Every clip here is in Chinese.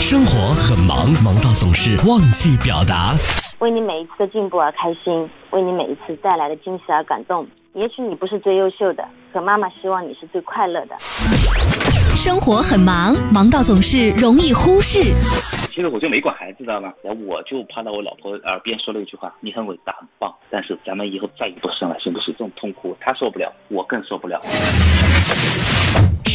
生活很忙，忙到总是忘记表达。为你每一次的进步而开心，为你每一次带来的惊喜而感动。也许你不是最优秀的，可妈妈希望你是最快乐的。生活很忙，忙到总是容易忽视。其实我就没管孩子，知道吗？然后我就趴到我老婆耳边说了一句话：“你很伟大，很棒，但是咱们以后再也不生了，行不行？”这种痛苦，她受不了，我更受不了。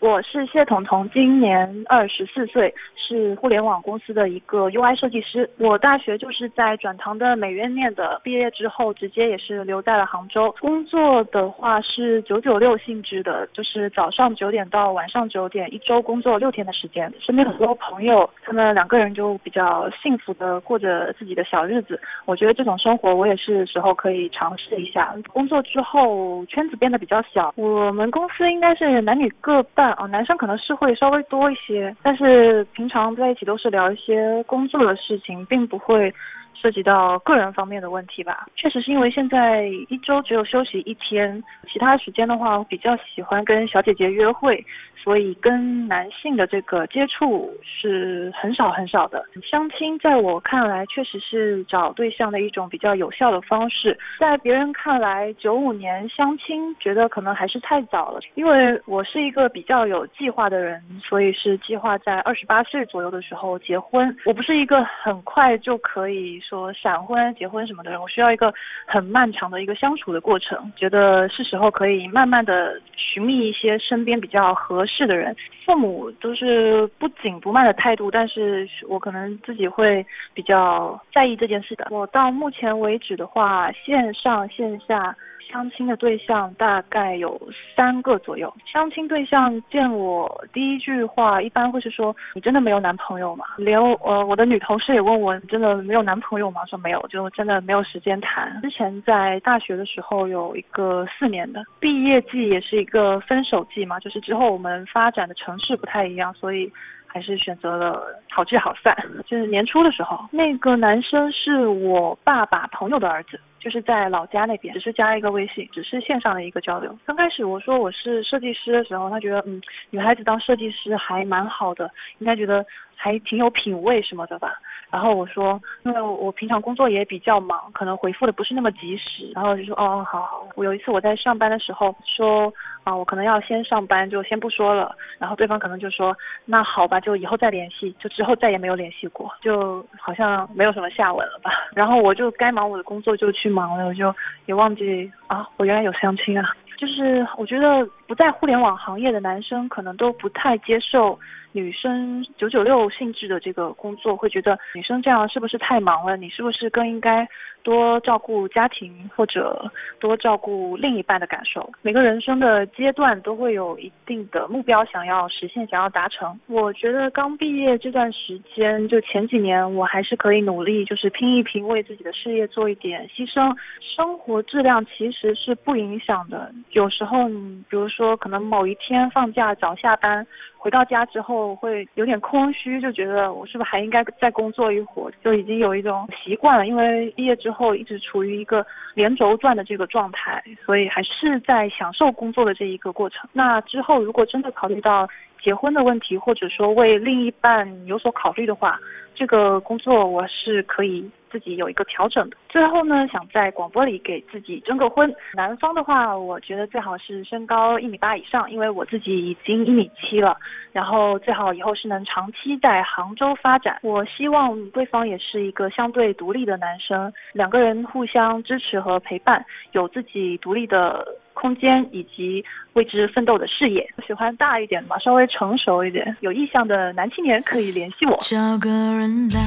我是谢彤彤，今年二十四岁。是互联网公司的一个 UI 设计师。我大学就是在转塘的美院念的，毕业之后直接也是留在了杭州。工作的话是九九六性质的，就是早上九点到晚上九点，一周工作六天的时间。身边很多朋友，他们两个人就比较幸福的过着自己的小日子。我觉得这种生活我也是时候可以尝试一下。工作之后圈子变得比较小，我们公司应该是男女各半啊，男生可能是会稍微多一些，但是平常。在一起都是聊一些工作的事情，并不会涉及到个人方面的问题吧。确实是因为现在一周只有休息一天，其他时间的话，我比较喜欢跟小姐姐约会。所以跟男性的这个接触是很少很少的。相亲在我看来确实是找对象的一种比较有效的方式。在别人看来，九五年相亲觉得可能还是太早了。因为我是一个比较有计划的人，所以是计划在二十八岁左右的时候结婚。我不是一个很快就可以说闪婚结婚什么的人，我需要一个很漫长的一个相处的过程。觉得是时候可以慢慢的寻觅一些身边比较合。适的人，父母都是不紧不慢的态度，但是我可能自己会比较在意这件事的。我到目前为止的话，线上线下。相亲的对象大概有三个左右。相亲对象见我第一句话，一般会是说：“你真的没有男朋友吗？”连呃我的女同事也问我：“你真的没有男朋友吗？”说没有，就真的没有时间谈。之前在大学的时候有一个四年的毕业季，也是一个分手季嘛，就是之后我们发展的城市不太一样，所以还是选择了好聚好散。就是年初的时候，那个男生是我爸爸朋友的儿子。就是在老家那边，只是加一个微信，只是线上的一个交流。刚开始我说我是设计师的时候，他觉得嗯，女孩子当设计师还蛮好的，应该觉得还挺有品味什么的吧。然后我说，因为我平常工作也比较忙，可能回复的不是那么及时。然后就说，哦，好好。我有一次我在上班的时候说，啊，我可能要先上班，就先不说了。然后对方可能就说，那好吧，就以后再联系。就之后再也没有联系过，就好像没有什么下文了吧。然后我就该忙我的工作就去忙了，我就也忘记啊，我原来有相亲啊。就是我觉得不在互联网行业的男生可能都不太接受。女生九九六性质的这个工作，会觉得女生这样是不是太忙了？你是不是更应该多照顾家庭，或者多照顾另一半的感受？每个人生的阶段都会有一定的目标想要实现，想要达成。我觉得刚毕业这段时间，就前几年，我还是可以努力，就是拼一拼，为自己的事业做一点牺牲。生活质量其实是不影响的。有时候，比如说，可能某一天放假早下班。回到家之后会有点空虚，就觉得我是不是还应该再工作一会儿？就已经有一种习惯了，因为毕业之后一直处于一个连轴转的这个状态，所以还是在享受工作的这一个过程。那之后如果真的考虑到结婚的问题，或者说为另一半有所考虑的话，这个工作我是可以。自己有一个调整的。最后呢，想在广播里给自己征个婚。男方的话，我觉得最好是身高一米八以上，因为我自己已经一米七了。然后最好以后是能长期在杭州发展。我希望对方也是一个相对独立的男生，两个人互相支持和陪伴，有自己独立的空间以及为之奋斗的事业。喜欢大一点嘛，稍微成熟一点，有意向的男青年可以联系我。找个人来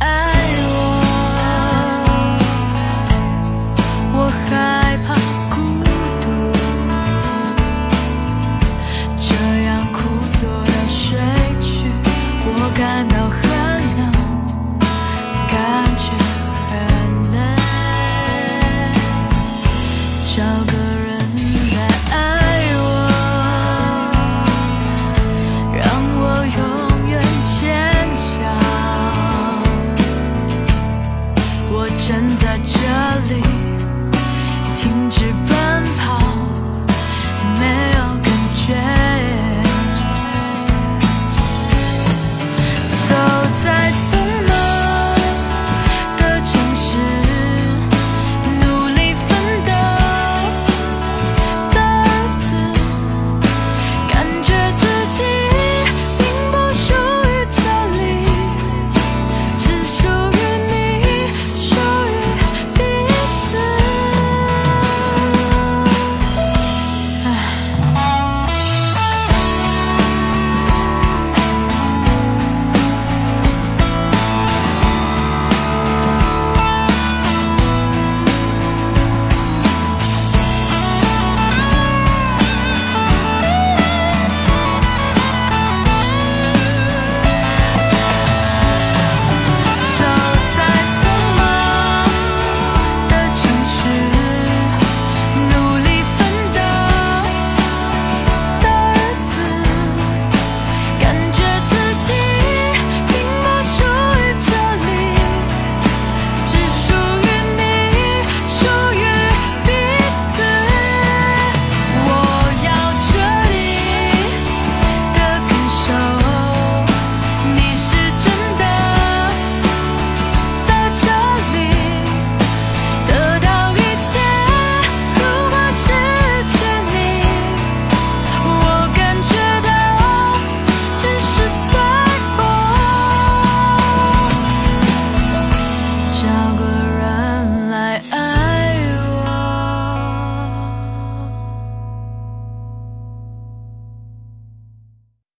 爱我。